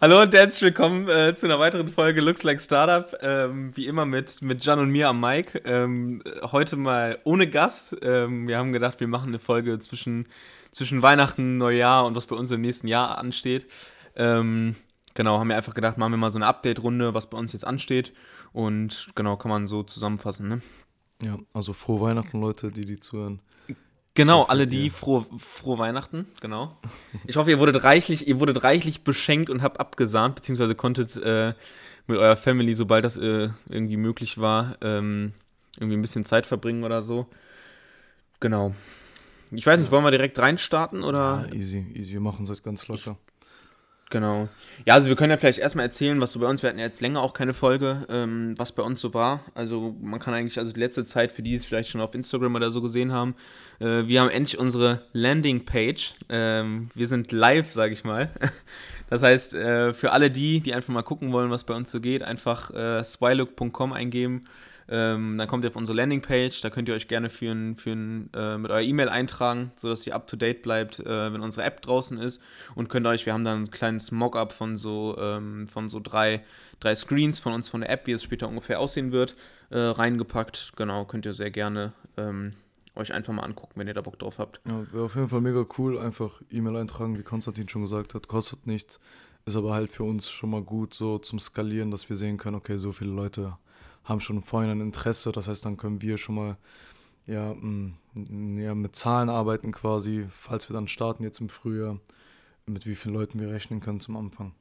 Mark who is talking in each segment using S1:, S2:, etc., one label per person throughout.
S1: Hallo und herzlich willkommen äh, zu einer weiteren Folge Looks Like Startup. Ähm, wie immer mit, mit Jan und mir am Mic. Ähm, heute mal ohne Gast. Ähm, wir haben gedacht, wir machen eine Folge zwischen, zwischen Weihnachten, Neujahr und was bei uns im nächsten Jahr ansteht. Ähm, genau, haben wir einfach gedacht, machen wir mal so eine Update-Runde, was bei uns jetzt ansteht. Und genau, kann man so zusammenfassen. Ne?
S2: Ja, also frohe Weihnachten, Leute, die die zuhören.
S1: Genau, alle die, frohe, frohe Weihnachten, genau. Ich hoffe, ihr wurdet reichlich, ihr wurdet reichlich beschenkt und habt abgesahnt, beziehungsweise konntet äh, mit eurer Family, sobald das äh, irgendwie möglich war, ähm, irgendwie ein bisschen Zeit verbringen oder so. Genau. Ich weiß nicht, wollen wir direkt reinstarten oder?
S2: Ja, easy, easy. Wir machen es heute ganz locker.
S1: Genau. Ja, also wir können ja vielleicht erstmal erzählen, was so bei uns, wir hatten ja jetzt länger auch keine Folge, ähm, was bei uns so war. Also man kann eigentlich, also die letzte Zeit, für die es vielleicht schon auf Instagram oder so gesehen haben, äh, wir haben endlich unsere Landingpage. Ähm, wir sind live, sage ich mal. Das heißt, äh, für alle die, die einfach mal gucken wollen, was bei uns so geht, einfach äh, swylook.com eingeben ähm, dann kommt ihr auf unsere Landingpage, da könnt ihr euch gerne für ein, für ein, äh, mit eurer E-Mail eintragen, sodass ihr up to date bleibt, äh, wenn unsere App draußen ist. Und könnt euch, wir haben dann ein kleines Mockup von so, ähm, von so drei, drei Screens von uns von der App, wie es später ungefähr aussehen wird, äh, reingepackt. Genau, könnt ihr sehr gerne ähm, euch einfach mal angucken, wenn ihr da Bock drauf habt.
S2: Ja, wäre auf jeden Fall mega cool. Einfach E-Mail eintragen, wie Konstantin schon gesagt hat, kostet nichts. Ist aber halt für uns schon mal gut so zum Skalieren, dass wir sehen können, okay, so viele Leute haben schon vorhin ein Interesse. Das heißt, dann können wir schon mal ja, mm, ja, mit Zahlen arbeiten quasi, falls wir dann starten jetzt im Frühjahr, mit wie vielen Leuten wir rechnen können zum Anfang.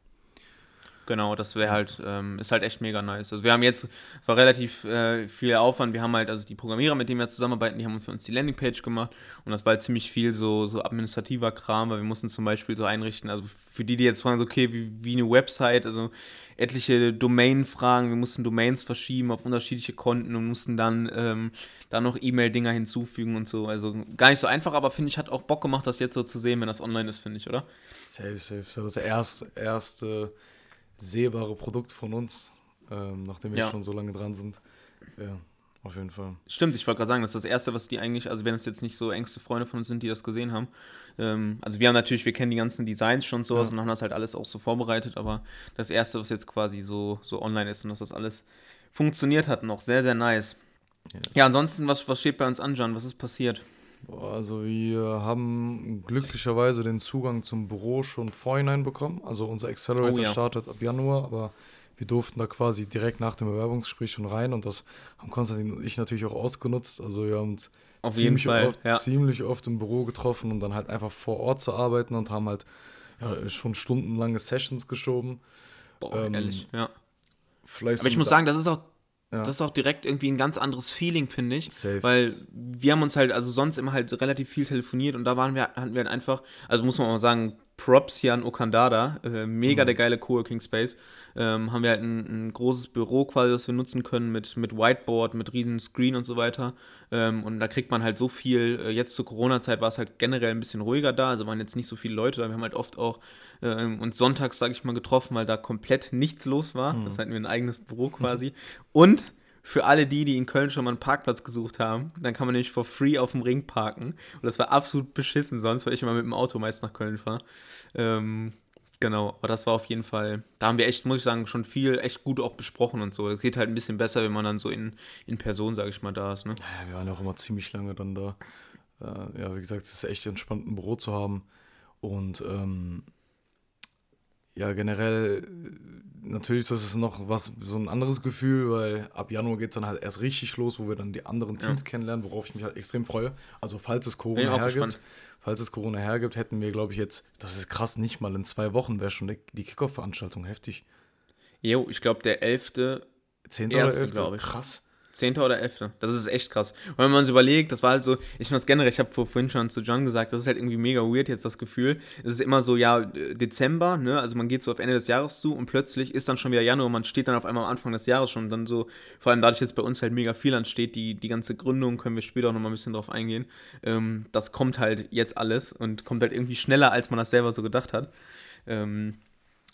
S1: Genau, das wäre halt, ähm, ist halt echt mega nice. Also wir haben jetzt, war relativ äh, viel Aufwand, wir haben halt, also die Programmierer, mit denen wir zusammenarbeiten, die haben für uns die Landingpage gemacht und das war halt ziemlich viel so, so administrativer Kram, weil wir mussten zum Beispiel so einrichten, also für die, die jetzt fragen, okay, wie, wie eine Website, also etliche Domain-Fragen, wir mussten Domains verschieben auf unterschiedliche Konten und mussten dann ähm, da noch E-Mail-Dinger hinzufügen und so. Also gar nicht so einfach, aber finde ich, hat auch Bock gemacht, das jetzt so zu sehen, wenn das online ist, finde ich, oder?
S2: Safe, safe. Das erste, erste sehbare Produkt von uns, ähm, nachdem wir ja. schon so lange dran sind. Ja, auf jeden Fall.
S1: Stimmt, ich wollte gerade sagen, das ist das Erste, was die eigentlich, also wenn es jetzt nicht so engste Freunde von uns sind, die das gesehen haben. Ähm, also wir haben natürlich, wir kennen die ganzen Designs schon so ja. und haben das halt alles auch so vorbereitet, aber das Erste, was jetzt quasi so, so online ist und dass das alles funktioniert hat noch, sehr, sehr nice. Ja, ja ansonsten, was, was steht bei uns an, John? Was ist passiert?
S2: Also wir haben glücklicherweise den Zugang zum Büro schon vorhinein bekommen. Also unser Accelerator oh, ja. startet ab Januar, aber wir durften da quasi direkt nach dem Bewerbungsgespräch schon rein und das haben Konstantin und ich natürlich auch ausgenutzt. Also wir haben uns Auf ziemlich, oft, ja. ziemlich oft im Büro getroffen, um dann halt einfach vor Ort zu arbeiten und haben halt ja, schon stundenlange Sessions geschoben.
S1: Boah, ähm, ehrlich, ja. Vielleicht Aber ich muss sagen, das ist auch ja. Das ist auch direkt irgendwie ein ganz anderes Feeling, finde ich. Safe. Weil wir haben uns halt, also sonst immer halt relativ viel telefoniert und da waren wir, hatten wir halt einfach, also muss man mal sagen, Props hier an Okandada, äh, mega mhm. der geile Coworking Space. Ähm, haben wir halt ein, ein, großes Büro quasi, das wir nutzen können mit, mit Whiteboard, mit riesen Screen und so weiter. Ähm, und da kriegt man halt so viel, äh, jetzt zur Corona-Zeit war es halt generell ein bisschen ruhiger da, also waren jetzt nicht so viele Leute da. Wir haben halt oft auch äh, uns sonntags, sage ich mal, getroffen, weil da komplett nichts los war. Mhm. Das hatten wir ein eigenes Büro quasi. Und für alle die, die in Köln schon mal einen Parkplatz gesucht haben. Dann kann man nämlich for free auf dem Ring parken. Und das war absolut beschissen sonst, weil ich immer mit dem Auto meist nach Köln fahre. Ähm, genau, aber das war auf jeden Fall, da haben wir echt, muss ich sagen, schon viel echt gut auch besprochen und so. Das geht halt ein bisschen besser, wenn man dann so in, in Person, sage ich mal, da ist. Ne?
S2: Ja, wir waren auch immer ziemlich lange dann da. Äh, ja, wie gesagt, es ist echt entspannt, ein Büro zu haben. Und ähm, ja, generell, natürlich ist es noch was, so ein anderes Gefühl, weil ab Januar geht es dann halt erst richtig los, wo wir dann die anderen Teams ja. kennenlernen, worauf ich mich halt extrem freue. Also, falls es Corona hergibt, gespannt. falls es Corona hergibt, hätten wir, glaube ich, jetzt, das ist krass, nicht mal in zwei Wochen wäre schon die, Kickoff-Veranstaltung heftig.
S1: Jo, ich glaube, der 11.
S2: 10. oder 11.
S1: glaube ich. Krass. 10. oder 11. Das ist echt krass. Und wenn man sich überlegt, das war halt so, ich meine generell, ich habe vorhin schon zu John gesagt, das ist halt irgendwie mega weird jetzt das Gefühl. Es ist immer so, ja, Dezember, ne, also man geht so auf Ende des Jahres zu und plötzlich ist dann schon wieder Januar, man steht dann auf einmal am Anfang des Jahres schon und dann so, vor allem dadurch jetzt bei uns halt mega viel ansteht, die, die ganze Gründung, können wir später auch nochmal ein bisschen drauf eingehen, ähm, das kommt halt jetzt alles und kommt halt irgendwie schneller, als man das selber so gedacht hat. Ähm,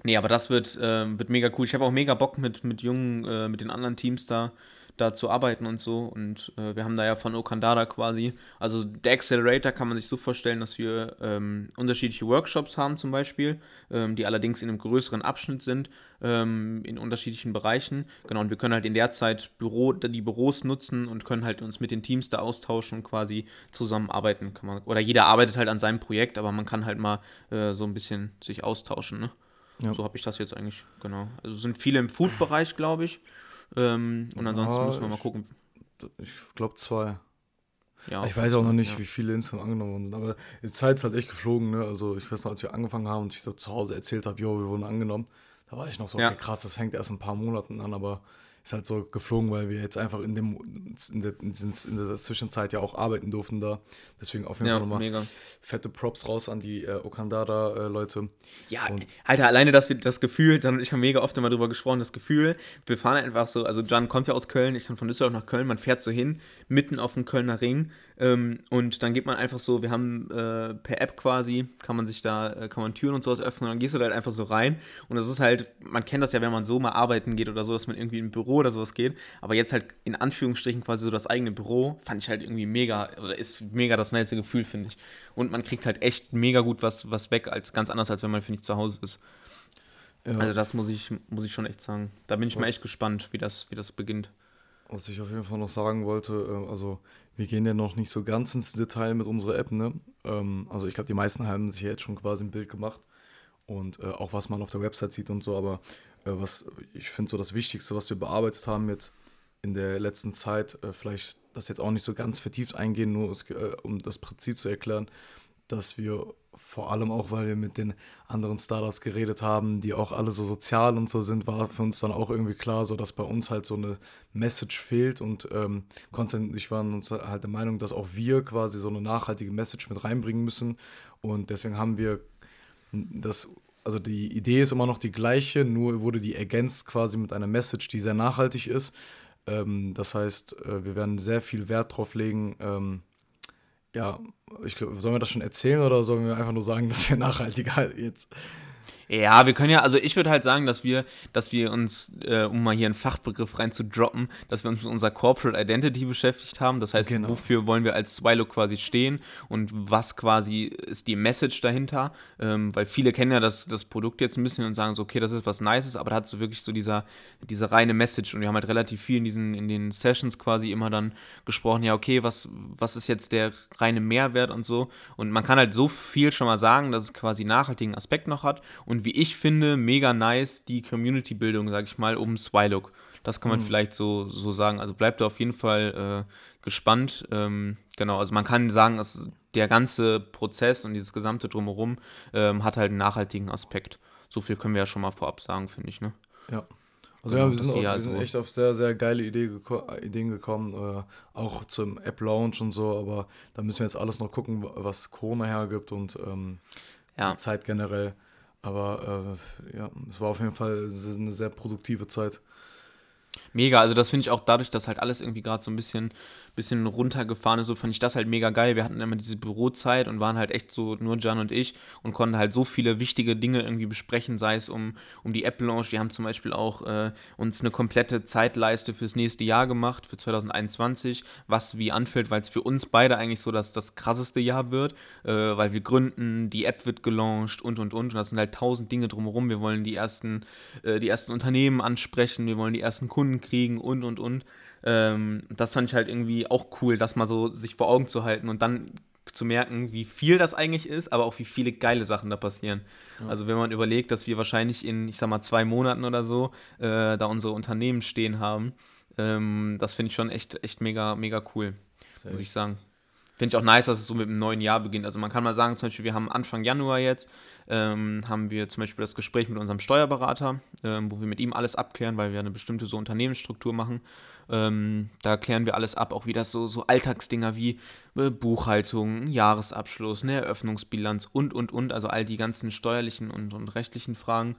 S1: Nee, aber das wird, äh, wird mega cool. Ich habe auch mega Bock mit, mit jungen, äh, mit den anderen Teams da da zu arbeiten und so. Und äh, wir haben da ja von Okandara quasi, also der Accelerator kann man sich so vorstellen, dass wir ähm, unterschiedliche Workshops haben zum Beispiel, ähm, die allerdings in einem größeren Abschnitt sind, ähm, in unterschiedlichen Bereichen. Genau, und wir können halt in der Zeit Büro, die Büros nutzen und können halt uns mit den Teams da austauschen und quasi zusammenarbeiten. Kann man, oder jeder arbeitet halt an seinem Projekt, aber man kann halt mal äh, so ein bisschen sich austauschen. Ne? Ja. So habe ich das jetzt eigentlich, genau. Also sind viele im Food-Bereich, glaube ich. Ähm, und ansonsten ja, müssen wir mal gucken.
S2: Ich glaube zwei. Ja, ich weiß auch noch nicht, ja. wie viele insgesamt angenommen worden sind, aber die Zeit ist halt echt geflogen, ne? Also ich weiß noch, als wir angefangen haben und ich so zu Hause erzählt habe, jo, wir wurden angenommen, da war ich noch so, okay, krass, das fängt erst ein paar Monaten an, aber ist halt so geflogen, weil wir jetzt einfach in, dem, in, der, in der Zwischenzeit ja auch arbeiten durften da. Deswegen auf jeden ja, Fall nochmal mega. fette Props raus an die äh, Okandada-Leute. Äh,
S1: ja, und Alter, alleine das, das Gefühl, dann, ich habe mega oft immer drüber gesprochen, das Gefühl, wir fahren einfach so, also Jan kommt ja aus Köln, ich bin von Düsseldorf nach Köln, man fährt so hin, mitten auf dem Kölner Ring ähm, und dann geht man einfach so, wir haben äh, per App quasi, kann man sich da, äh, kann man Türen und sowas öffnen und dann gehst du da halt einfach so rein und das ist halt, man kennt das ja, wenn man so mal arbeiten geht oder so, dass man irgendwie im Büro oder sowas geht, aber jetzt halt in Anführungsstrichen quasi so das eigene Büro, fand ich halt irgendwie mega, oder ist mega das nice Gefühl, finde ich. Und man kriegt halt echt mega gut was, was weg, als ganz anders, als wenn man, finde ich, zu Hause ist. Ja. Also das muss ich, muss ich schon echt sagen. Da bin ich was, mal echt gespannt, wie das, wie das beginnt.
S2: Was ich auf jeden Fall noch sagen wollte, äh, also wir gehen ja noch nicht so ganz ins Detail mit unserer App, ne? Ähm, also ich glaube, die meisten haben sich jetzt schon quasi ein Bild gemacht und äh, auch was man auf der Website sieht und so, aber äh, was ich finde so das Wichtigste, was wir bearbeitet haben jetzt in der letzten Zeit, äh, vielleicht das jetzt auch nicht so ganz vertieft eingehen, nur um das Prinzip zu erklären, dass wir vor allem auch, weil wir mit den anderen Startups geredet haben, die auch alle so sozial und so sind, war für uns dann auch irgendwie klar, so dass bei uns halt so eine Message fehlt und ähm, Konstantin und ich waren uns halt der Meinung, dass auch wir quasi so eine nachhaltige Message mit reinbringen müssen und deswegen haben wir das, also die Idee ist immer noch die gleiche, nur wurde die ergänzt quasi mit einer Message, die sehr nachhaltig ist. Ähm, das heißt, äh, wir werden sehr viel Wert drauf legen, ähm, ja, ich glaube, sollen wir das schon erzählen oder sollen wir einfach nur sagen, dass wir nachhaltiger jetzt
S1: ja, wir können ja, also ich würde halt sagen, dass wir, dass wir uns, äh, um mal hier einen Fachbegriff reinzudroppen, dass wir uns mit unserer Corporate Identity beschäftigt haben. Das heißt, genau. wofür wollen wir als Swilo quasi stehen und was quasi ist die Message dahinter? Ähm, weil viele kennen ja das, das Produkt jetzt ein bisschen und sagen so, okay, das ist was Nices, aber da hat so wirklich so dieser, diese reine Message und wir haben halt relativ viel in diesen, in den Sessions quasi immer dann gesprochen, ja, okay, was, was ist jetzt der reine Mehrwert und so. Und man kann halt so viel schon mal sagen, dass es quasi nachhaltigen Aspekt noch hat und und wie ich finde, mega nice die Community-Bildung, sag ich mal, um Swylook. Das kann man mhm. vielleicht so, so sagen. Also bleibt da auf jeden Fall äh, gespannt. Ähm, genau, also man kann sagen, dass der ganze Prozess und dieses gesamte Drumherum ähm, hat halt einen nachhaltigen Aspekt. So viel können wir ja schon mal vorab sagen, finde ich, ne?
S2: Ja. Also ja, wir sind, auch, wir sind echt auf sehr, sehr geile Idee geko Ideen gekommen, äh, auch zum App-Launch und so, aber da müssen wir jetzt alles noch gucken, was Corona hergibt und ähm, ja. die Zeit generell. Aber äh, ja, es war auf jeden Fall eine sehr produktive Zeit.
S1: Mega, also das finde ich auch dadurch, dass halt alles irgendwie gerade so ein bisschen bisschen runtergefahren ist, so fand ich das halt mega geil. Wir hatten immer diese Bürozeit und waren halt echt so nur Jan und ich und konnten halt so viele wichtige Dinge irgendwie besprechen, sei es um, um die App-Launch. Die haben zum Beispiel auch äh, uns eine komplette Zeitleiste fürs nächste Jahr gemacht, für 2021, was wie anfällt, weil es für uns beide eigentlich so das, das krasseste Jahr wird, äh, weil wir gründen, die App wird gelauncht und und und. Und das sind halt tausend Dinge drumherum. Wir wollen die ersten, äh, die ersten Unternehmen ansprechen, wir wollen die ersten Kunden kriegen und und und. Ähm, das fand ich halt irgendwie auch cool, das mal so sich vor Augen zu halten und dann zu merken, wie viel das eigentlich ist, aber auch wie viele geile Sachen da passieren. Ja. Also wenn man überlegt, dass wir wahrscheinlich in, ich sag mal, zwei Monaten oder so äh, da unsere Unternehmen stehen haben, ähm, das finde ich schon echt, echt mega, mega cool, Sehr muss ich sagen. Finde ich auch nice, dass es so mit einem neuen Jahr beginnt. Also man kann mal sagen, zum Beispiel, wir haben Anfang Januar jetzt, ähm, haben wir zum Beispiel das Gespräch mit unserem Steuerberater, ähm, wo wir mit ihm alles abklären, weil wir eine bestimmte so Unternehmensstruktur machen. Ähm, da klären wir alles ab, auch wie das so, so Alltagsdinger wie äh, Buchhaltung, Jahresabschluss, eine Eröffnungsbilanz und, und, und, also all die ganzen steuerlichen und, und rechtlichen Fragen.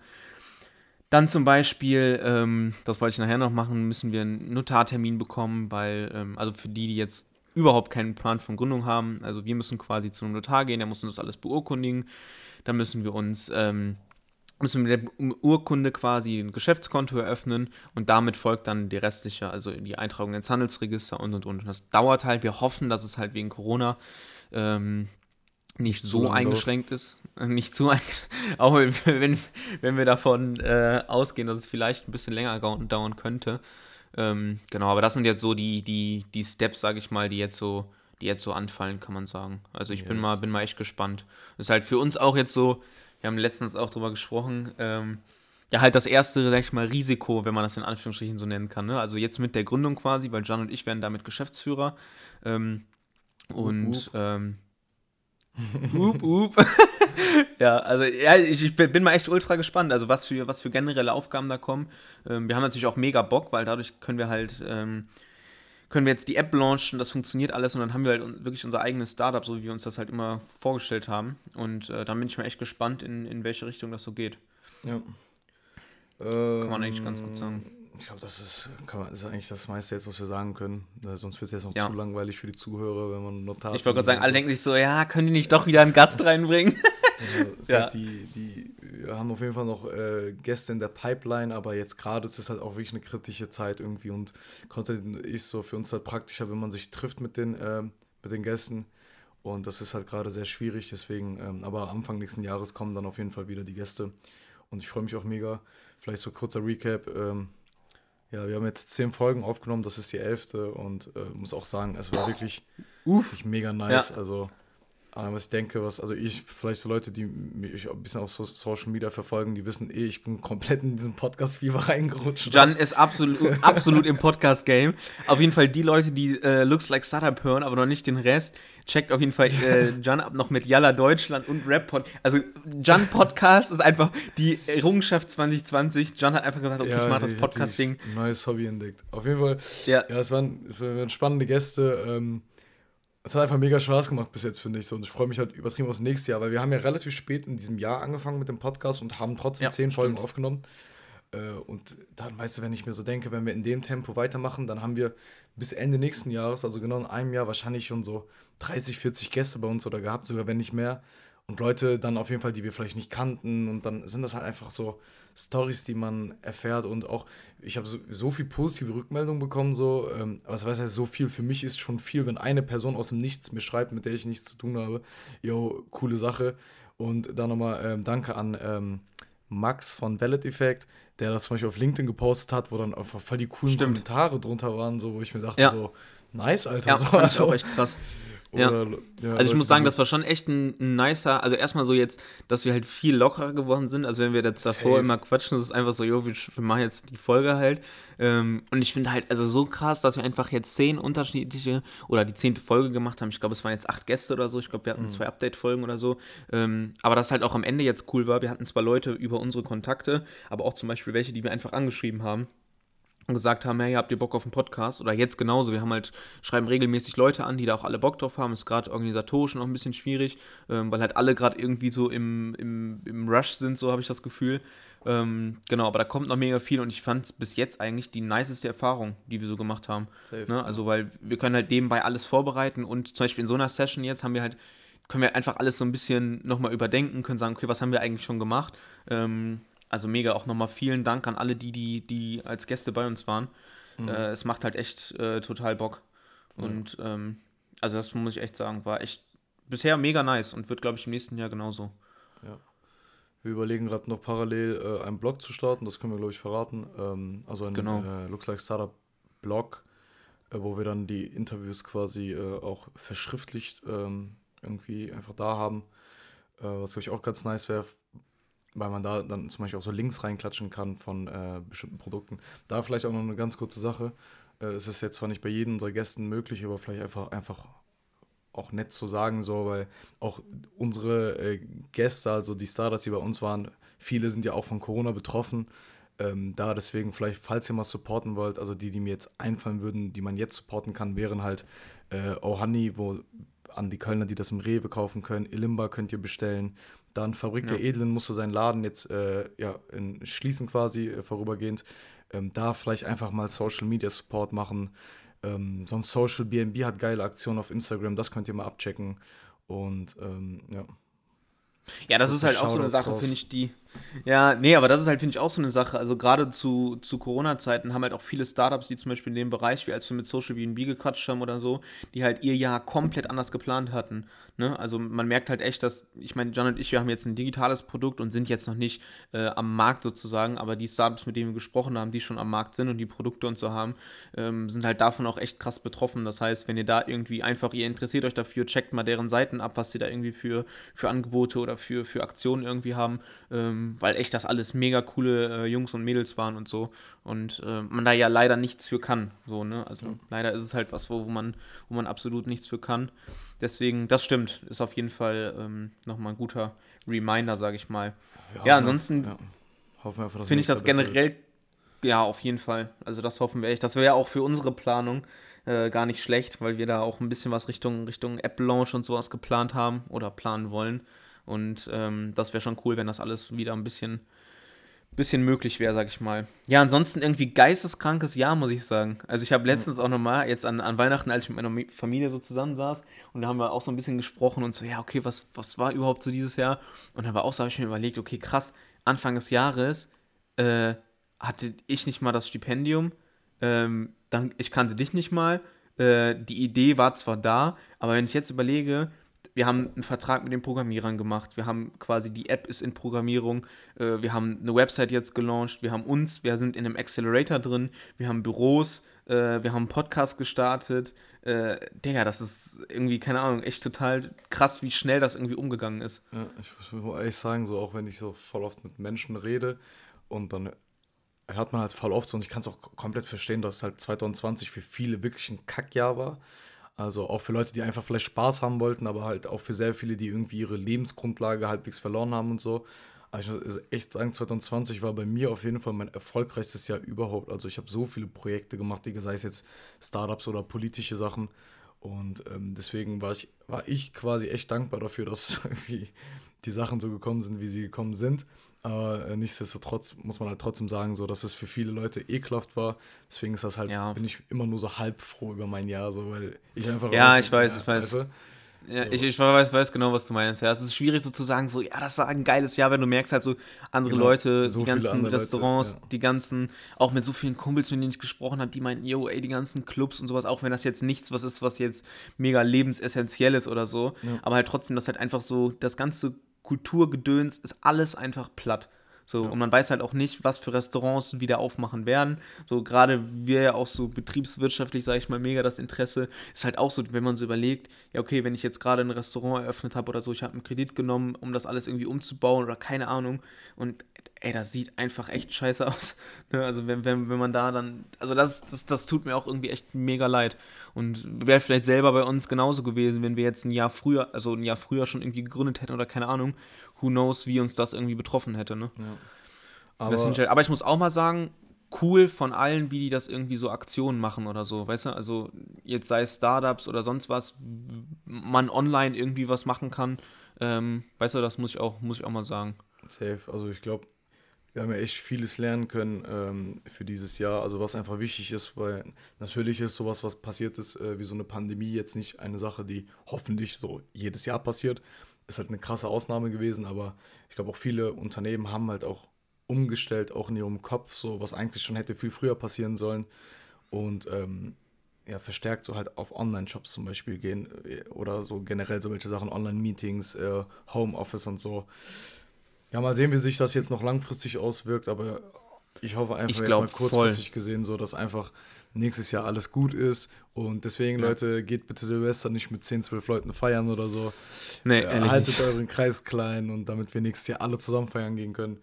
S1: Dann zum Beispiel, ähm, das wollte ich nachher noch machen, müssen wir einen Notartermin bekommen, weil, ähm, also für die, die jetzt überhaupt keinen Plan von Gründung haben, also wir müssen quasi zu einem Notar gehen, der muss uns das alles beurkundigen. Dann müssen wir uns ähm, müssen wir mit der Urkunde quasi ein Geschäftskonto eröffnen und damit folgt dann die restliche, also die Eintragung ins Handelsregister und und und. Und das dauert halt. Wir hoffen, dass es halt wegen Corona ähm, nicht so eingeschränkt ist. Nicht zu auch wenn, wenn wir davon äh, ausgehen, dass es vielleicht ein bisschen länger dauern könnte. Ähm, genau, aber das sind jetzt so die, die, die Steps, sage ich mal, die jetzt so, die jetzt so anfallen, kann man sagen. Also ich yes. bin mal, bin mal echt gespannt. Das ist halt für uns auch jetzt so, wir haben letztens auch drüber gesprochen, ähm, ja, halt das erste, sag ich mal, Risiko, wenn man das in Anführungsstrichen so nennen kann. Ne? Also jetzt mit der Gründung quasi, weil Jan und ich werden damit Geschäftsführer. Ähm, und uh, uh. Ähm, up, up. ja, also ja, ich, ich, bin mal echt ultra gespannt, also was für, was für generelle Aufgaben da kommen. Ähm, wir haben natürlich auch mega Bock, weil dadurch können wir halt ähm, können wir jetzt die App launchen, das funktioniert alles und dann haben wir halt wirklich unser eigenes Startup, so wie wir uns das halt immer vorgestellt haben. Und äh, dann bin ich mal echt gespannt, in, in welche Richtung das so geht. Ja.
S2: Kann man eigentlich ganz gut sagen. Ähm, ich glaube, das ist, man, ist eigentlich das meiste jetzt, was wir sagen können. Äh, sonst wird es jetzt noch ja. zu langweilig für die Zuhörer, wenn man Notar.
S1: Ich wollte gerade sagen, alle denken sich so, ja, können die nicht doch wieder einen Gast reinbringen?
S2: Also, ja. Halt die, die, wir haben auf jeden Fall noch äh, Gäste in der Pipeline, aber jetzt gerade ist es halt auch wirklich eine kritische Zeit irgendwie und Konstantin ist so für uns halt praktischer, wenn man sich trifft mit den, äh, mit den Gästen. Und das ist halt gerade sehr schwierig, deswegen, ähm, aber Anfang nächsten Jahres kommen dann auf jeden Fall wieder die Gäste. Und ich freue mich auch mega. Vielleicht so kurzer Recap. Ähm, ja, wir haben jetzt zehn Folgen aufgenommen, das ist die elfte und äh, muss auch sagen, es war wirklich, Uff. mega nice. Ja. Also was ich denke, was, also ich, vielleicht so Leute, die mich ein bisschen auf Social Media verfolgen, die wissen eh, ich bin komplett in diesen Podcast-Fieber reingerutscht.
S1: Jan ist absolut, absolut im Podcast-Game. Auf jeden Fall die Leute, die äh, Looks Like Startup hören, aber noch nicht den Rest, checkt auf jeden Fall äh, Jan ab noch mit Yalla Deutschland und Rap Pod. Also Jan Podcast ist einfach die Errungenschaft 2020. Jan hat einfach gesagt, okay, ja, ich mache das Podcast-Ding.
S2: Neues Hobby entdeckt. Auf jeden Fall, ja, ja es, waren, es waren spannende Gäste. Ähm, es hat einfach mega Spaß gemacht bis jetzt, finde ich so. Und ich freue mich halt übertrieben aufs nächste Jahr, weil wir haben ja relativ spät in diesem Jahr angefangen mit dem Podcast und haben trotzdem ja, zehn Folgen aufgenommen. Äh, und dann, weißt du, wenn ich mir so denke, wenn wir in dem Tempo weitermachen, dann haben wir bis Ende nächsten Jahres, also genau in einem Jahr, wahrscheinlich schon so 30, 40 Gäste bei uns oder gehabt, sogar wenn nicht mehr. Und Leute dann auf jeden Fall, die wir vielleicht nicht kannten. Und dann sind das halt einfach so, Stories, die man erfährt und auch, ich habe so, so, viel positive Rückmeldungen bekommen, so, ähm, es weiß ja so viel, für mich ist schon viel, wenn eine Person aus dem Nichts mir schreibt, mit der ich nichts zu tun habe, yo, coole Sache. Und dann nochmal ähm, danke an ähm, Max von Valid Effect, der das zum Beispiel auf LinkedIn gepostet hat, wo dann einfach voll die coolen Stimmt. Kommentare drunter waren, so, wo ich mir dachte, ja. so, nice, Alter. Ja, so, also,
S1: auch echt krass. Ja. ja. also ich muss sagen, das war schon echt ein, ein, nicer, also erstmal so jetzt, dass wir halt viel lockerer geworden sind, also wenn wir jetzt davor Safe. immer quatschen, das ist einfach so, jo, wir, wir machen jetzt die Folge halt. Ähm, und ich finde halt also so krass, dass wir einfach jetzt zehn unterschiedliche oder die zehnte Folge gemacht haben. Ich glaube, es waren jetzt acht Gäste oder so. Ich glaube, wir hatten mhm. zwei Update-Folgen oder so. Ähm, aber das halt auch am Ende jetzt cool war. Wir hatten zwar Leute über unsere Kontakte, aber auch zum Beispiel welche, die wir einfach angeschrieben haben und gesagt haben, hey, habt ihr Bock auf einen Podcast? Oder jetzt genauso, wir haben halt, schreiben regelmäßig Leute an, die da auch alle Bock drauf haben. Ist gerade organisatorisch noch ein bisschen schwierig, ähm, weil halt alle gerade irgendwie so im, im, im Rush sind, so habe ich das Gefühl. Ähm, genau, aber da kommt noch mega viel und ich fand es bis jetzt eigentlich die niceste Erfahrung, die wir so gemacht haben. Ne? Also, weil wir können halt nebenbei alles vorbereiten und zum Beispiel in so einer Session jetzt haben wir halt, können wir einfach alles so ein bisschen nochmal überdenken, können sagen, okay, was haben wir eigentlich schon gemacht? Ähm, also mega auch nochmal vielen Dank an alle, die, die, die als Gäste bei uns waren. Mhm. Äh, es macht halt echt äh, total Bock. Und mhm. ähm, also das muss ich echt sagen, war echt bisher mega nice und wird, glaube ich, im nächsten Jahr genauso.
S2: Ja. Wir überlegen gerade noch parallel äh, einen Blog zu starten, das können wir, glaube ich, verraten. Ähm, also ein genau. äh, Looks Like Startup Blog, äh, wo wir dann die Interviews quasi äh, auch verschriftlicht ähm, irgendwie einfach da haben. Was, glaube ich, auch ganz nice wäre, weil man da dann zum Beispiel auch so Links reinklatschen kann von äh, bestimmten Produkten. Da vielleicht auch noch eine ganz kurze Sache. Äh, es ist jetzt zwar nicht bei jedem unserer Gästen möglich, aber vielleicht einfach, einfach auch nett zu sagen, so, weil auch unsere äh, Gäste, also die Startups, die bei uns waren, viele sind ja auch von Corona betroffen. Ähm, da deswegen vielleicht, falls ihr mal supporten wollt, also die, die mir jetzt einfallen würden, die man jetzt supporten kann, wären halt äh, Ohani, wo an die Kölner, die das im Rewe kaufen können. Ilimba könnt ihr bestellen. Dann Fabrik ja. der Edlen musste seinen Laden jetzt äh, ja, in, schließen quasi äh, vorübergehend. Ähm, da vielleicht einfach mal Social Media Support machen. Ähm, sonst Social BNB hat geile Aktionen auf Instagram, das könnt ihr mal abchecken. Und ähm, ja.
S1: Ja, das, das ist halt auch so eine Sache, finde ich, die, Ja, nee, aber das ist halt, finde ich, auch so eine Sache. Also gerade zu, zu Corona-Zeiten haben halt auch viele Startups, die zum Beispiel in dem Bereich, wie als wir mit Social BNB gequatscht haben oder so, die halt ihr Jahr komplett anders geplant hatten. Ne? Also man merkt halt echt, dass, ich meine, John und ich, wir haben jetzt ein digitales Produkt und sind jetzt noch nicht äh, am Markt sozusagen, aber die Startups, mit denen wir gesprochen haben, die schon am Markt sind und die Produkte und so haben, ähm, sind halt davon auch echt krass betroffen. Das heißt, wenn ihr da irgendwie einfach, ihr interessiert euch dafür, checkt mal deren Seiten ab, was sie da irgendwie für, für Angebote oder für, für Aktionen irgendwie haben, ähm, weil echt das alles mega coole äh, Jungs und Mädels waren und so. Und äh, man da ja leider nichts für kann. So, ne? Also ja. leider ist es halt was, wo, wo, man, wo man absolut nichts für kann. Deswegen, das stimmt, ist auf jeden Fall ähm, nochmal ein guter Reminder, sage ich mal. Ja, ja ansonsten ja. finde ich das generell, ja, auf jeden Fall. Also das hoffen wir echt. Das wäre ja auch für unsere Planung äh, gar nicht schlecht, weil wir da auch ein bisschen was Richtung, Richtung App-Launch und sowas geplant haben oder planen wollen. Und ähm, das wäre schon cool, wenn das alles wieder ein bisschen bisschen möglich wäre, sag ich mal. Ja, ansonsten irgendwie geisteskrankes Jahr, muss ich sagen. Also ich habe letztens auch nochmal, jetzt an, an Weihnachten, als ich mit meiner Familie so zusammensaß, und da haben wir auch so ein bisschen gesprochen und so, ja, okay, was, was war überhaupt so dieses Jahr? Und dann war auch so, habe ich mir überlegt, okay, krass, Anfang des Jahres äh, hatte ich nicht mal das Stipendium, ähm, dann, ich kannte dich nicht mal, äh, die Idee war zwar da, aber wenn ich jetzt überlege, wir haben einen Vertrag mit den Programmierern gemacht, wir haben quasi die App ist in Programmierung, äh, wir haben eine Website jetzt gelauncht, wir haben uns, wir sind in einem Accelerator drin, wir haben Büros, äh, wir haben einen Podcast gestartet. Äh, Digga, das ist irgendwie, keine Ahnung, echt total krass, wie schnell das irgendwie umgegangen ist.
S2: Ja, ich muss ehrlich sagen, so auch wenn ich so voll oft mit Menschen rede und dann hört man halt voll oft so und ich kann es auch komplett verstehen, dass halt 2020 für viele wirklich ein Kackjahr war. Also auch für Leute, die einfach vielleicht Spaß haben wollten, aber halt auch für sehr viele, die irgendwie ihre Lebensgrundlage halbwegs verloren haben und so. Aber ich muss echt sagen, 2020 war bei mir auf jeden Fall mein erfolgreichstes Jahr überhaupt. Also ich habe so viele Projekte gemacht, sei es jetzt Startups oder politische Sachen. Und ähm, deswegen war ich, war ich quasi echt dankbar dafür, dass die Sachen so gekommen sind, wie sie gekommen sind. Aber äh, nichtsdestotrotz muss man halt trotzdem sagen, so, dass es für viele Leute ekelhaft war. Deswegen ist das halt, ja. bin ich immer nur so halb froh über mein Jahr, so, weil ich einfach.
S1: Ja, ich weiß, ja, ich weiß. Weißt Ja, so. ich, ich weiß, weiß genau, was du meinst. Ja, es ist schwierig so zu sagen, so, ja, das war ein geiles Jahr, wenn du merkst halt so andere genau, Leute, so die ganzen Restaurants, Leute, ja. die ganzen, auch mit so vielen Kumpels, mit denen ich gesprochen habe, die meinten, yo, ey, die ganzen Clubs und sowas, auch wenn das jetzt nichts was ist, was jetzt mega lebensessentiell ist oder so, ja. aber halt trotzdem, dass halt einfach so das ganze Kulturgedöns ist alles einfach platt. So, ja. und man weiß halt auch nicht, was für Restaurants wieder aufmachen werden. So, gerade wir ja auch so betriebswirtschaftlich, sage ich mal, mega das Interesse. Ist halt auch so, wenn man so überlegt, ja, okay, wenn ich jetzt gerade ein Restaurant eröffnet habe oder so, ich habe einen Kredit genommen, um das alles irgendwie umzubauen oder keine Ahnung. Und ey, das sieht einfach echt scheiße aus. Ne? Also wenn, wenn, wenn man da dann, also das, das, das tut mir auch irgendwie echt mega leid. Und wäre vielleicht selber bei uns genauso gewesen, wenn wir jetzt ein Jahr früher, also ein Jahr früher schon irgendwie gegründet hätten oder keine Ahnung who knows, wie uns das irgendwie betroffen hätte. Ne? Ja. Aber, ich aber ich muss auch mal sagen, cool von allen, wie die das irgendwie so Aktionen machen oder so, weißt du? Also jetzt sei es Startups oder sonst was, man online irgendwie was machen kann, ähm, weißt du, das muss ich auch, muss ich auch mal sagen.
S2: Safe, also ich glaube, wir haben ja echt vieles lernen können ähm, für dieses Jahr, also was einfach wichtig ist, weil natürlich ist sowas, was passiert ist, äh, wie so eine Pandemie, jetzt nicht eine Sache, die hoffentlich so jedes Jahr passiert, ist halt eine krasse Ausnahme gewesen, aber ich glaube auch viele Unternehmen haben halt auch umgestellt, auch in ihrem Kopf, so was eigentlich schon hätte viel früher passieren sollen. Und ähm, ja, verstärkt so halt auf Online-Shops zum Beispiel gehen äh, oder so generell so welche Sachen, Online-Meetings, äh, Homeoffice und so. Ja, mal sehen, wie sich das jetzt noch langfristig auswirkt, aber ich hoffe einfach ich jetzt mal kurzfristig voll. gesehen, so dass einfach nächstes Jahr alles gut ist. Und deswegen, ja. Leute, geht bitte Silvester nicht mit 10, 12 Leuten feiern oder so. Nee, äh, haltet nicht. euren Kreis klein und damit wir nächstes Jahr alle zusammen feiern gehen können.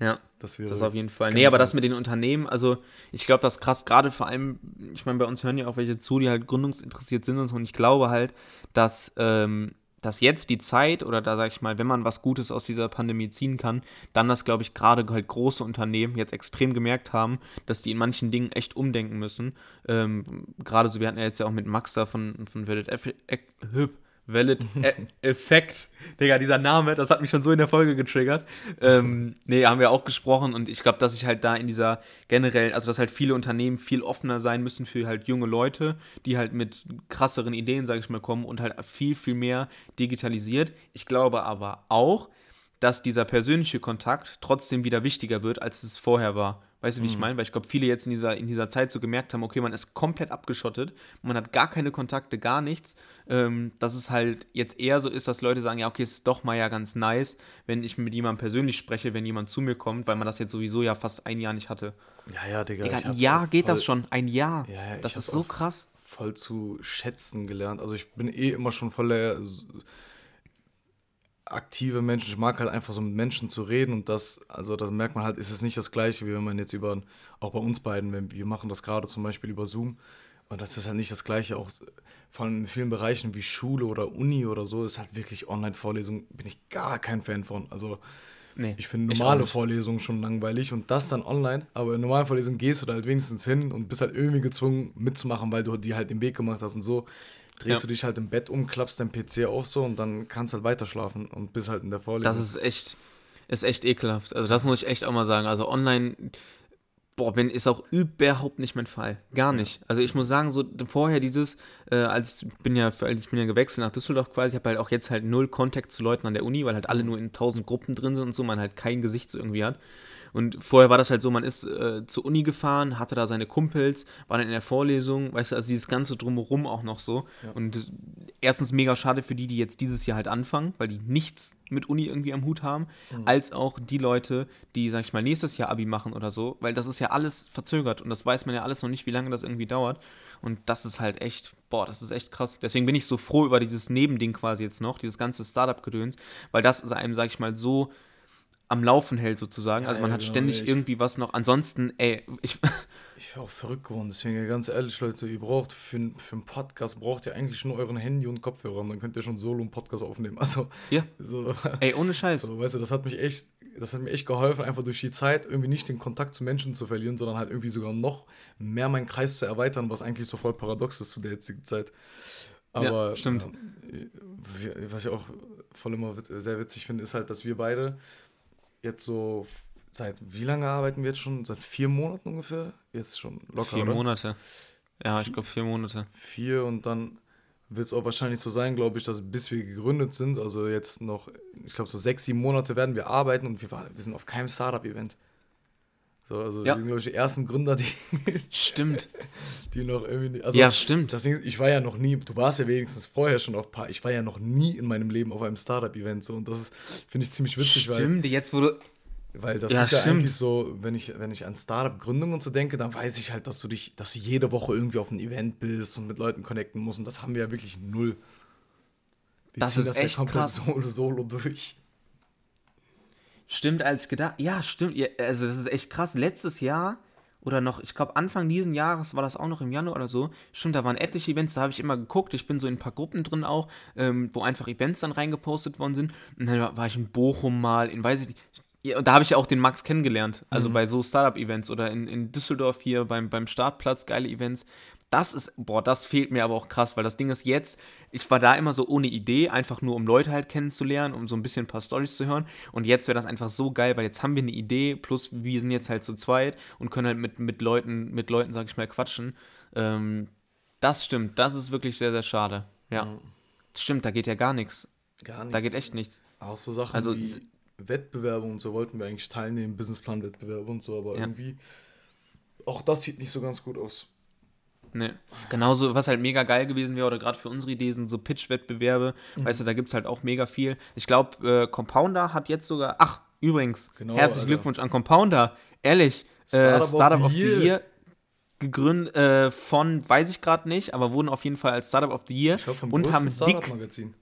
S1: Ja, das, das auf jeden Fall. Nee, aber das mit den Unternehmen, also ich glaube, das ist krass, gerade vor allem, ich meine, bei uns hören ja auch welche zu, die halt gründungsinteressiert sind und so. Und ich glaube halt, dass ähm, dass jetzt die Zeit oder da sage ich mal, wenn man was Gutes aus dieser Pandemie ziehen kann, dann das, glaube ich, gerade halt große Unternehmen jetzt extrem gemerkt haben, dass die in manchen Dingen echt umdenken müssen. Ähm, gerade so, wir hatten ja jetzt ja auch mit Max da von, von Reddit Valid e Effekt. Digga, dieser Name, das hat mich schon so in der Folge getriggert. Ähm, nee, haben wir auch gesprochen und ich glaube, dass ich halt da in dieser generell, also dass halt viele Unternehmen viel offener sein müssen für halt junge Leute, die halt mit krasseren Ideen, sage ich mal, kommen und halt viel, viel mehr digitalisiert. Ich glaube aber auch, dass dieser persönliche Kontakt trotzdem wieder wichtiger wird, als es vorher war. Weißt du, wie mhm. ich meine? Weil ich glaube, viele jetzt in dieser, in dieser Zeit so gemerkt haben, okay, man ist komplett abgeschottet, man hat gar keine Kontakte, gar nichts. Ähm, dass es halt jetzt eher so ist, dass Leute sagen, ja, okay, es ist doch mal ja ganz nice, wenn ich mit jemandem persönlich spreche, wenn jemand zu mir kommt, weil man das jetzt sowieso ja fast ein Jahr nicht hatte.
S2: Ja, ja, Digga.
S1: Digga ein Jahr geht das schon, ein Jahr. Ja, ja, das ist so krass.
S2: Voll zu schätzen gelernt. Also ich bin eh immer schon voller aktive Menschen. Ich mag halt einfach so mit Menschen zu reden und das, also das merkt man halt, ist es nicht das gleiche, wie wenn man jetzt über, auch bei uns beiden, wenn wir machen das gerade zum Beispiel über Zoom und das ist halt nicht das gleiche, auch vor allem in vielen Bereichen wie Schule oder Uni oder so, ist halt wirklich Online-Vorlesung, bin ich gar kein Fan von. Also nee, ich finde normale Vorlesungen schon langweilig und das dann online, aber in normalen Vorlesungen gehst du da halt wenigstens hin und bist halt irgendwie gezwungen mitzumachen, weil du die halt den Weg gemacht hast und so drehst ja. du dich halt im Bett um, klappst dein PC auf so und dann kannst du halt weiter schlafen und bist halt in der Vorlesung.
S1: Das ist echt, ist echt ekelhaft. Also das muss ich echt auch mal sagen. Also online, boah, bin, ist auch überhaupt nicht mein Fall. Gar nicht. Also ich muss sagen, so vorher dieses, äh, als ich bin ja, ich bin ja gewechselt nach Düsseldorf quasi, ich habe halt auch jetzt halt null Kontakt zu Leuten an der Uni, weil halt alle nur in tausend Gruppen drin sind und so, man halt kein Gesicht so irgendwie hat. Und vorher war das halt so, man ist äh, zur Uni gefahren, hatte da seine Kumpels, war dann in der Vorlesung, weißt du, also dieses ganze Drumherum auch noch so. Ja. Und erstens mega schade für die, die jetzt dieses Jahr halt anfangen, weil die nichts mit Uni irgendwie am Hut haben, mhm. als auch die Leute, die, sag ich mal, nächstes Jahr Abi machen oder so, weil das ist ja alles verzögert und das weiß man ja alles noch nicht, wie lange das irgendwie dauert. Und das ist halt echt, boah, das ist echt krass. Deswegen bin ich so froh über dieses Nebending quasi jetzt noch, dieses ganze Startup-Gedöns, weil das ist einem, sag ich mal, so am Laufen hält sozusagen. Ja, also man ey, hat genau, ständig ey, irgendwie was noch. Ansonsten, ey, ich.
S2: Ich wäre auch verrückt geworden. Deswegen ganz ehrlich, Leute, ihr braucht für, für einen Podcast braucht ihr eigentlich nur euren Handy und Kopfhörer und dann könnt ihr schon solo einen Podcast aufnehmen. Also
S1: ja. So, ey, ohne Scheiß.
S2: So, weißt du, das hat mich echt, das hat mir echt geholfen, einfach durch die Zeit irgendwie nicht den Kontakt zu Menschen zu verlieren, sondern halt irgendwie sogar noch mehr meinen Kreis zu erweitern, was eigentlich so voll paradox ist zu der jetzigen Zeit. Aber ja,
S1: stimmt.
S2: Äh, was ich auch voll immer sehr witzig finde, ist halt, dass wir beide jetzt so seit wie lange arbeiten wir jetzt schon? Seit vier Monaten ungefähr? Jetzt schon
S1: locker. Vier oder? Monate. Ja, ich glaube vier Monate.
S2: Vier und dann wird es auch wahrscheinlich so sein, glaube ich, dass bis wir gegründet sind, also jetzt noch, ich glaube so sechs, sieben Monate werden wir arbeiten und wir, war, wir sind auf keinem Startup-Event. So, also ja. sind, glaube ich, die ersten Gründer, die.
S1: Stimmt.
S2: Die noch irgendwie. Also
S1: ja, stimmt.
S2: Ding, ich war ja noch nie, du warst ja wenigstens vorher schon auf paar. Ich war ja noch nie in meinem Leben auf einem Startup-Event. So, und das finde ich ziemlich witzig,
S1: stimmt, weil. Stimmt, jetzt wo du.
S2: Weil das ja, ist ja stimmt. eigentlich so, wenn ich, wenn ich an Startup-Gründung und so denke, dann weiß ich halt, dass du dich, dass du jede Woche irgendwie auf ein Event bist und mit Leuten connecten musst. Und das haben wir ja wirklich null.
S1: Wir das ist das echt ja komplett krass.
S2: Solo, solo durch.
S1: Stimmt, als gedacht. Ja, stimmt. Ja, also, das ist echt krass. Letztes Jahr oder noch, ich glaube, Anfang diesen Jahres war das auch noch im Januar oder so. Stimmt, da waren etliche Events, da habe ich immer geguckt. Ich bin so in ein paar Gruppen drin auch, ähm, wo einfach Events dann reingepostet worden sind. Und dann war ich in Bochum mal, in weiß ich nicht. Ja, und da habe ich ja auch den Max kennengelernt. Also mhm. bei so Startup-Events oder in, in Düsseldorf hier beim, beim Startplatz, geile Events das ist, boah, das fehlt mir aber auch krass, weil das Ding ist jetzt, ich war da immer so ohne Idee, einfach nur um Leute halt kennenzulernen, um so ein bisschen ein paar Storys zu hören. Und jetzt wäre das einfach so geil, weil jetzt haben wir eine Idee, plus wir sind jetzt halt zu zweit und können halt mit, mit Leuten, mit Leuten, sag ich mal, quatschen. Ähm, das stimmt, das ist wirklich sehr, sehr schade. Ja. Mhm. Stimmt, da geht ja gar nichts. Gar nichts. Da geht echt nichts.
S2: Auch so Sachen also, wie Wettbewerbe und so wollten wir eigentlich teilnehmen, Businessplan-Wettbewerbe und so, aber ja. irgendwie auch das sieht nicht so ganz gut aus.
S1: Nee. Genauso, was halt mega geil gewesen wäre, oder gerade für unsere Idee sind so Pitch-Wettbewerbe. Mhm. Weißt du, da gibt es halt auch mega viel. Ich glaube, äh, Compounder hat jetzt sogar. Ach, übrigens, genau, herzlichen Alter. Glückwunsch an Compounder. Ehrlich, Startup, äh, Startup of the Year. Year gegründet äh, von, weiß ich gerade nicht, aber wurden auf jeden Fall als Startup of the Year ich glaub, vom und haben dick. Magazin.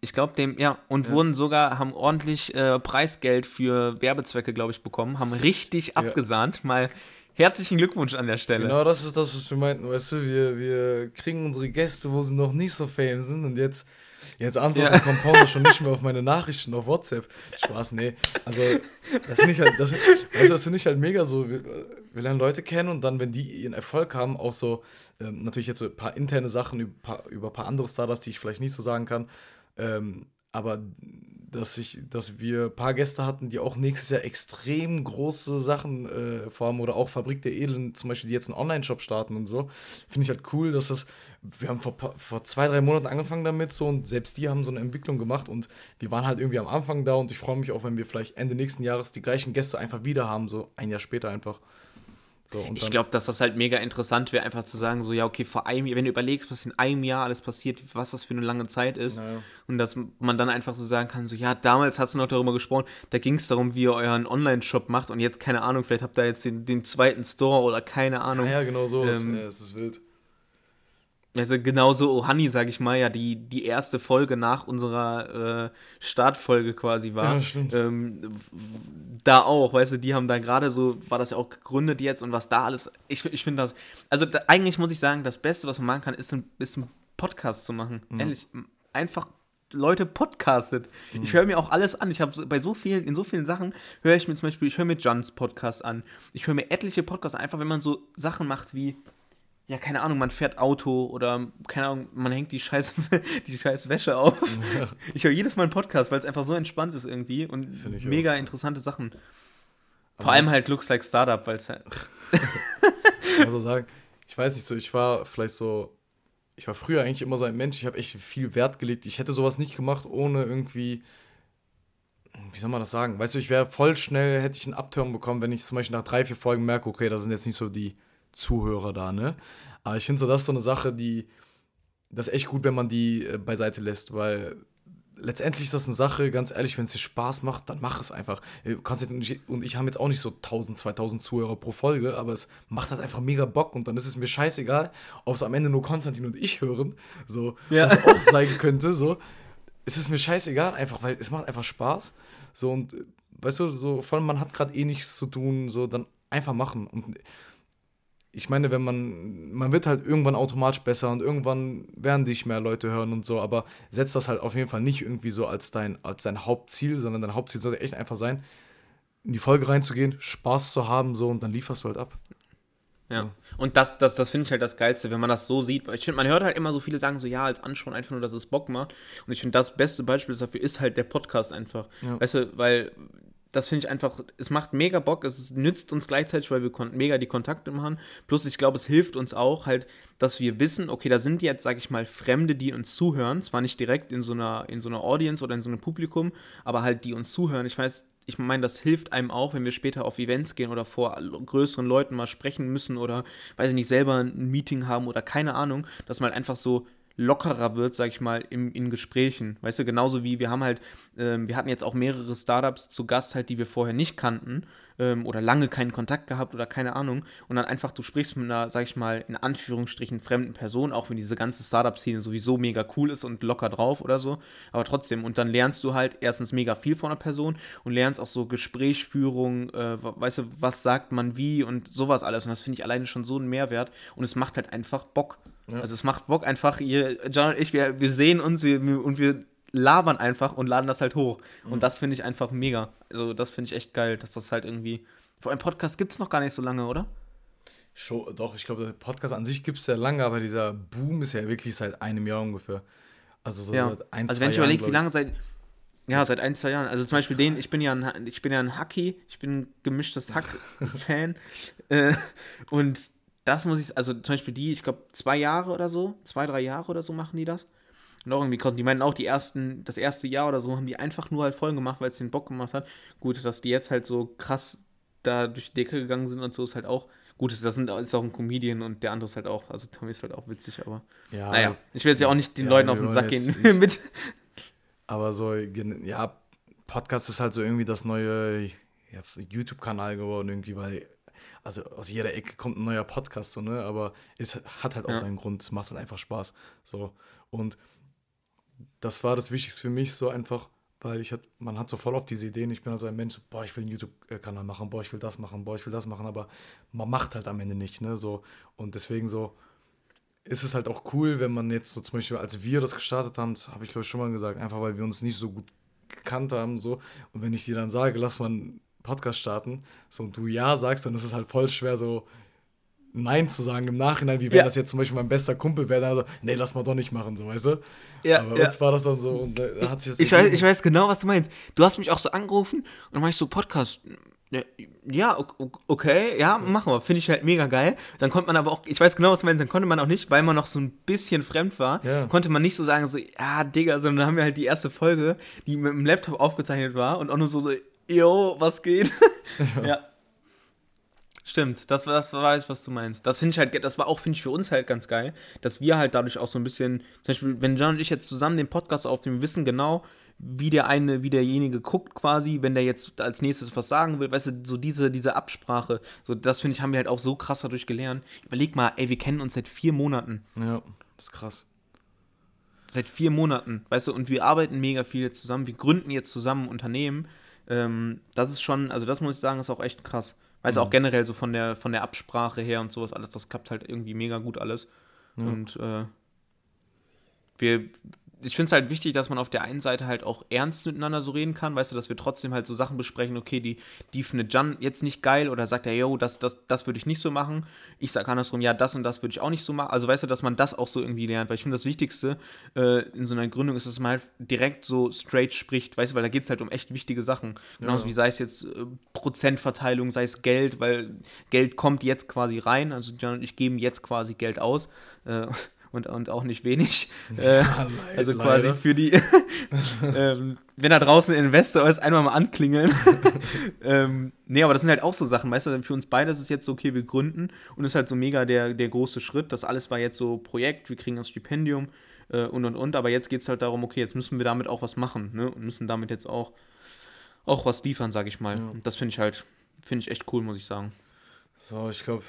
S1: Ich glaube dem, ja, und ja. wurden sogar, haben ordentlich äh, Preisgeld für Werbezwecke, glaube ich, bekommen, haben richtig ja. abgesahnt, mal Herzlichen Glückwunsch an der Stelle.
S2: Genau das ist das, was wir meinten. Weißt du, wir, wir kriegen unsere Gäste, wo sie noch nicht so fame sind und jetzt, jetzt antwortet ja. Compounder schon nicht mehr auf meine Nachrichten auf WhatsApp. Spaß, nee. Also, das finde ich halt, das, weißt du, das finde ich halt mega so. Wir, wir, lernen Leute kennen und dann, wenn die ihren Erfolg haben, auch so, ähm, natürlich jetzt so ein paar interne Sachen über, über ein paar andere Startups, die ich vielleicht nicht so sagen kann, ähm, aber dass ich, dass wir ein paar Gäste hatten, die auch nächstes Jahr extrem große Sachen äh, vorhaben oder auch Fabrik der Edlen zum Beispiel, die jetzt einen Online-Shop starten und so. Finde ich halt cool, dass das, wir haben vor, vor zwei, drei Monaten angefangen damit so und selbst die haben so eine Entwicklung gemacht und wir waren halt irgendwie am Anfang da und ich freue mich auch, wenn wir vielleicht Ende nächsten Jahres die gleichen Gäste einfach wieder haben, so ein Jahr später einfach.
S1: So, ich glaube, dass das halt mega interessant wäre, einfach zu sagen, so, ja, okay, vor einem Jahr, wenn du überlegst, was in einem Jahr alles passiert, was das für eine lange Zeit ist, naja. und dass man dann einfach so sagen kann, so, ja, damals hast du noch darüber gesprochen, da ging es darum, wie ihr euren Online-Shop macht und jetzt, keine Ahnung, vielleicht habt ihr jetzt den, den zweiten Store oder keine Ahnung. Ja, ja genau so, ähm, ist, ja, es ist wild. Also genauso Ohani, sag ich mal, ja, die, die erste Folge nach unserer äh, Startfolge quasi war. Ja, stimmt. Ähm, da auch, weißt du, die haben da gerade so, war das ja auch gegründet jetzt und was da alles. Ich, ich finde das, also da, eigentlich muss ich sagen, das Beste, was man machen kann, ist ein, ist ein Podcast zu machen. Mhm. Ehrlich, einfach Leute podcastet. Mhm. Ich höre mir auch alles an. Ich habe bei so vielen, in so vielen Sachen höre ich mir zum Beispiel, ich höre mir Johns Podcast an. Ich höre mir etliche Podcasts an, einfach wenn man so Sachen macht wie ja, keine Ahnung, man fährt Auto oder, keine Ahnung, man hängt die scheiß, die scheiß Wäsche auf. Ja. Ich höre jedes Mal einen Podcast, weil es einfach so entspannt ist irgendwie und mega auch. interessante Sachen. Vor allem halt Looks Like Startup, weil es halt.
S2: ich so sagen, ich weiß nicht so, ich war vielleicht so, ich war früher eigentlich immer so ein Mensch, ich habe echt viel Wert gelegt. Ich hätte sowas nicht gemacht, ohne irgendwie, wie soll man das sagen? Weißt du, ich wäre voll schnell, hätte ich einen Upturn bekommen, wenn ich zum Beispiel nach drei, vier Folgen merke, okay, das sind jetzt nicht so die Zuhörer da, ne? Aber ich finde so, das ist so eine Sache, die, das ist echt gut, wenn man die äh, beiseite lässt, weil letztendlich ist das eine Sache, ganz ehrlich, wenn es dir Spaß macht, dann mach es einfach. Äh, und ich haben jetzt auch nicht so 1000, 2000 Zuhörer pro Folge, aber es macht halt einfach mega Bock und dann ist es mir scheißegal, ob es am Ende nur Konstantin und ich hören, so, ja. was auch sein könnte, so. Es ist mir scheißegal einfach, weil es macht einfach Spaß. So und äh, weißt du, so vor allem man hat gerade eh nichts zu tun, so dann einfach machen. Und ich meine, wenn man, man wird halt irgendwann automatisch besser und irgendwann werden dich mehr Leute hören und so, aber setz das halt auf jeden Fall nicht irgendwie so als dein, als dein Hauptziel, sondern dein Hauptziel sollte echt einfach sein, in die Folge reinzugehen, Spaß zu haben, so und dann lieferst du halt ab.
S1: Ja. Und das, das, das finde ich halt das Geilste, wenn man das so sieht. Ich finde, man hört halt immer so viele sagen so, ja, als Anschauen einfach nur, dass es Bock macht. Und ich finde, das beste Beispiel dafür ist halt der Podcast einfach. Ja. Weißt du, weil das finde ich einfach, es macht mega Bock, es nützt uns gleichzeitig, weil wir mega die Kontakte machen. Plus, ich glaube, es hilft uns auch halt, dass wir wissen, okay, da sind jetzt, sag ich mal, Fremde, die uns zuhören. Zwar nicht direkt in so einer, in so einer Audience oder in so einem Publikum, aber halt, die uns zuhören. Ich weiß, ich meine, das hilft einem auch, wenn wir später auf Events gehen oder vor größeren Leuten mal sprechen müssen oder, weiß ich nicht, selber ein Meeting haben oder keine Ahnung, dass man halt einfach so lockerer wird, sag ich mal, im, in Gesprächen. Weißt du, genauso wie wir haben halt, ähm, wir hatten jetzt auch mehrere Startups zu Gast halt, die wir vorher nicht kannten ähm, oder lange keinen Kontakt gehabt oder keine Ahnung. Und dann einfach, du sprichst mit einer, sag ich mal, in Anführungsstrichen fremden Person, auch wenn diese ganze Startup-Szene sowieso mega cool ist und locker drauf oder so. Aber trotzdem, und dann lernst du halt erstens mega viel von einer Person und lernst auch so Gesprächsführung, äh, weißt du, was sagt man wie und sowas alles. Und das finde ich alleine schon so einen Mehrwert und es macht halt einfach Bock. Ja. Also es macht Bock einfach, ihr, John und ich, wir, wir sehen uns wir, und wir labern einfach und laden das halt hoch. Mhm. Und das finde ich einfach mega. Also das finde ich echt geil, dass das halt irgendwie. Vor einem Podcast gibt es noch gar nicht so lange, oder?
S2: Show, doch, ich glaube, der Podcast an sich gibt es ja lange, aber dieser Boom ist ja wirklich seit einem Jahr ungefähr. Also so ja. seit ein, Also wenn ich
S1: überlege, wie lange seit. Ja, seit ein, zwei Jahren. Also zum Beispiel den, ich bin ja ein, ich bin ja ein Hacky, ich bin ein gemischtes Hack-Fan. äh, und das muss ich, also zum Beispiel die, ich glaube, zwei Jahre oder so, zwei, drei Jahre oder so machen die das. Auch irgendwie krass. Die meinen auch, die ersten, das erste Jahr oder so haben die einfach nur halt Folgen gemacht, weil es den Bock gemacht hat. Gut, dass die jetzt halt so krass da durch die Decke gegangen sind und so ist halt auch. Gut, das sind, ist auch ein Comedian und der andere ist halt auch, also Tommy ist halt auch witzig, aber. Ja, naja, ich will jetzt ja auch nicht den ja, Leuten auf den Sack gehen mit.
S2: Aber so, ja, Podcast ist halt so irgendwie das neue ja, YouTube-Kanal geworden, irgendwie, weil also aus jeder Ecke kommt ein neuer Podcast, so, ne? Aber es hat halt auch ja. seinen Grund, es macht halt einfach Spaß. So. Und das war das Wichtigste für mich, so einfach, weil ich hat, man hat so voll auf diese Ideen, ich bin also ein Mensch, so, boah, ich will einen YouTube-Kanal machen, boah, ich will das machen, boah, ich will das machen, aber man macht halt am Ende nicht, ne? So. Und deswegen so ist es halt auch cool, wenn man jetzt so zum Beispiel, als wir das gestartet haben, habe ich glaube ich schon mal gesagt, einfach weil wir uns nicht so gut gekannt haben, so. Und wenn ich dir dann sage, lass mal Podcast starten, so und du ja sagst, dann ist es halt voll schwer, so Nein zu sagen im Nachhinein, wie wenn ja. das jetzt zum Beispiel mein bester Kumpel wäre, dann also, nee, lass mal doch nicht machen, so, weißt du? Ja, Aber ja. uns war das dann so und da hat sich das
S1: ich weiß, ich weiß genau, was du meinst. Du hast mich auch so angerufen und dann mach ich so Podcast. Ne, ja, okay, ja, machen wir. Finde ich halt mega geil. Dann konnte man aber auch, ich weiß genau, was du meinst, dann konnte man auch nicht, weil man noch so ein bisschen fremd war, ja. konnte man nicht so sagen, so, ja, Digga, sondern dann haben wir halt die erste Folge, die mit dem Laptop aufgezeichnet war und auch nur so, so yo, was geht? ja. ja. Stimmt, das, das weiß, was du meinst. Das finde ich halt, das war auch, finde ich, für uns halt ganz geil, dass wir halt dadurch auch so ein bisschen, zum Beispiel, wenn John und ich jetzt zusammen den Podcast aufnehmen, wissen genau, wie der eine, wie derjenige guckt quasi, wenn der jetzt als nächstes was sagen will, weißt du, so diese, diese Absprache, so das finde ich, haben wir halt auch so krass dadurch gelernt. Überleg mal, ey, wir kennen uns seit vier Monaten.
S2: Ja, das ist krass.
S1: Seit vier Monaten, weißt du, und wir arbeiten mega viel jetzt zusammen, wir gründen jetzt zusammen Unternehmen. Ähm, das ist schon, also das muss ich sagen, ist auch echt krass. Weißt du, mhm. auch generell so von der, von der Absprache her und sowas, alles, das klappt halt irgendwie mega gut alles. Ja. Und äh, wir, ich finde es halt wichtig, dass man auf der einen Seite halt auch ernst miteinander so reden kann, weißt du, dass wir trotzdem halt so Sachen besprechen, okay, die, die findet Jan jetzt nicht geil oder sagt er, yo, das, das, das würde ich nicht so machen. Ich sage andersrum, ja, das und das würde ich auch nicht so machen. Also weißt du, dass man das auch so irgendwie lernt, weil ich finde das Wichtigste äh, in so einer Gründung ist, dass man halt direkt so straight spricht, weißt du, weil da geht es halt um echt wichtige Sachen. Genauso ja. wie sei es jetzt äh, Prozentverteilung, sei es Geld, weil Geld kommt jetzt quasi rein, also Jan und ich geben jetzt quasi Geld aus. Äh, und, und auch nicht wenig. Ja, äh, also leider. quasi für die, ähm, wenn da draußen ein Investor ist, einmal mal anklingeln. ähm, nee, aber das sind halt auch so Sachen, weißt du, für uns beide ist es jetzt so, okay, wir gründen und ist halt so mega der, der große Schritt. Das alles war jetzt so Projekt, wir kriegen das Stipendium äh, und und und, aber jetzt geht es halt darum, okay, jetzt müssen wir damit auch was machen ne? und müssen damit jetzt auch, auch was liefern, sag ich mal. Ja. Und das finde ich halt, finde ich echt cool, muss ich sagen.
S2: So, ich glaube,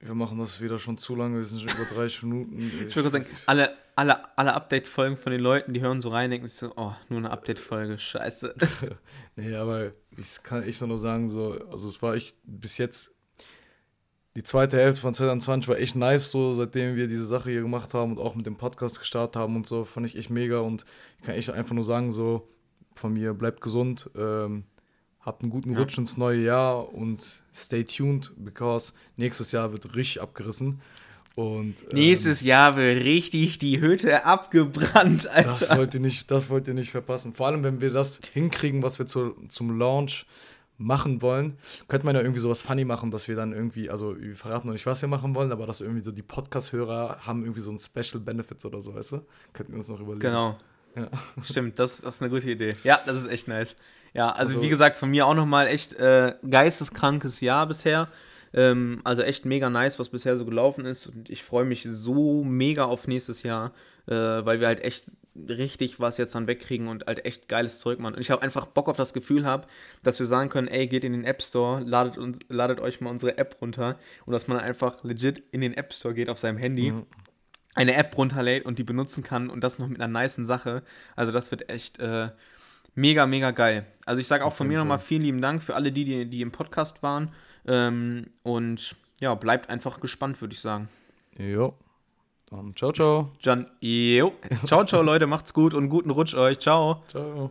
S2: wir machen das wieder schon zu lange, wir sind schon über 30 Minuten.
S1: Ich, ich würde sagen, alle, alle, alle Update-Folgen von den Leuten, die hören so rein, denken so, oh, nur eine Update-Folge, scheiße.
S2: nee, aber ich kann echt nur sagen, so, also es war echt bis jetzt, die zweite Hälfte von 2020 war echt nice, so seitdem wir diese Sache hier gemacht haben und auch mit dem Podcast gestartet haben und so, fand ich echt mega und ich kann echt einfach nur sagen, so, von mir, bleibt gesund, ähm, Habt einen guten Rutsch ja. ins neue Jahr und stay tuned, because nächstes Jahr wird richtig abgerissen. Und,
S1: ähm, Nächstes Jahr wird richtig die Hütte abgebrannt,
S2: Alter. Das wollt ihr nicht, das wollt ihr nicht verpassen. Vor allem, wenn wir das hinkriegen, was wir zu, zum Launch machen wollen, könnte man ja irgendwie sowas funny machen, dass wir dann irgendwie, also wir verraten noch nicht, was wir machen wollen, aber dass irgendwie so die Podcast-Hörer haben irgendwie so ein Special Benefits oder so, weißt du? Könnten wir uns noch überlegen.
S1: Genau. Ja. Stimmt, das, das ist eine gute Idee. Ja, das ist echt nice. Ja, also, also wie gesagt, von mir auch nochmal echt äh, geisteskrankes Jahr bisher. Ähm, also echt mega nice, was bisher so gelaufen ist. Und ich freue mich so mega auf nächstes Jahr, äh, weil wir halt echt richtig was jetzt dann wegkriegen und halt echt geiles Zeug machen. Und ich habe einfach Bock auf das Gefühl habe, dass wir sagen können, ey, geht in den App Store, ladet, uns, ladet euch mal unsere App runter und dass man einfach legit in den App Store geht auf seinem Handy. Mhm. Eine App runterlädt und die benutzen kann und das noch mit einer niceen Sache. Also, das wird echt äh, Mega, mega geil. Also ich sage auch von mir nochmal vielen lieben Dank für alle, die, die, die im Podcast waren. Ähm, und ja, bleibt einfach gespannt, würde ich sagen.
S2: Jo. Dann ciao, ciao.
S1: Jan, jo. Ciao, ciao, Leute, macht's gut und guten Rutsch euch. Ciao. Ciao.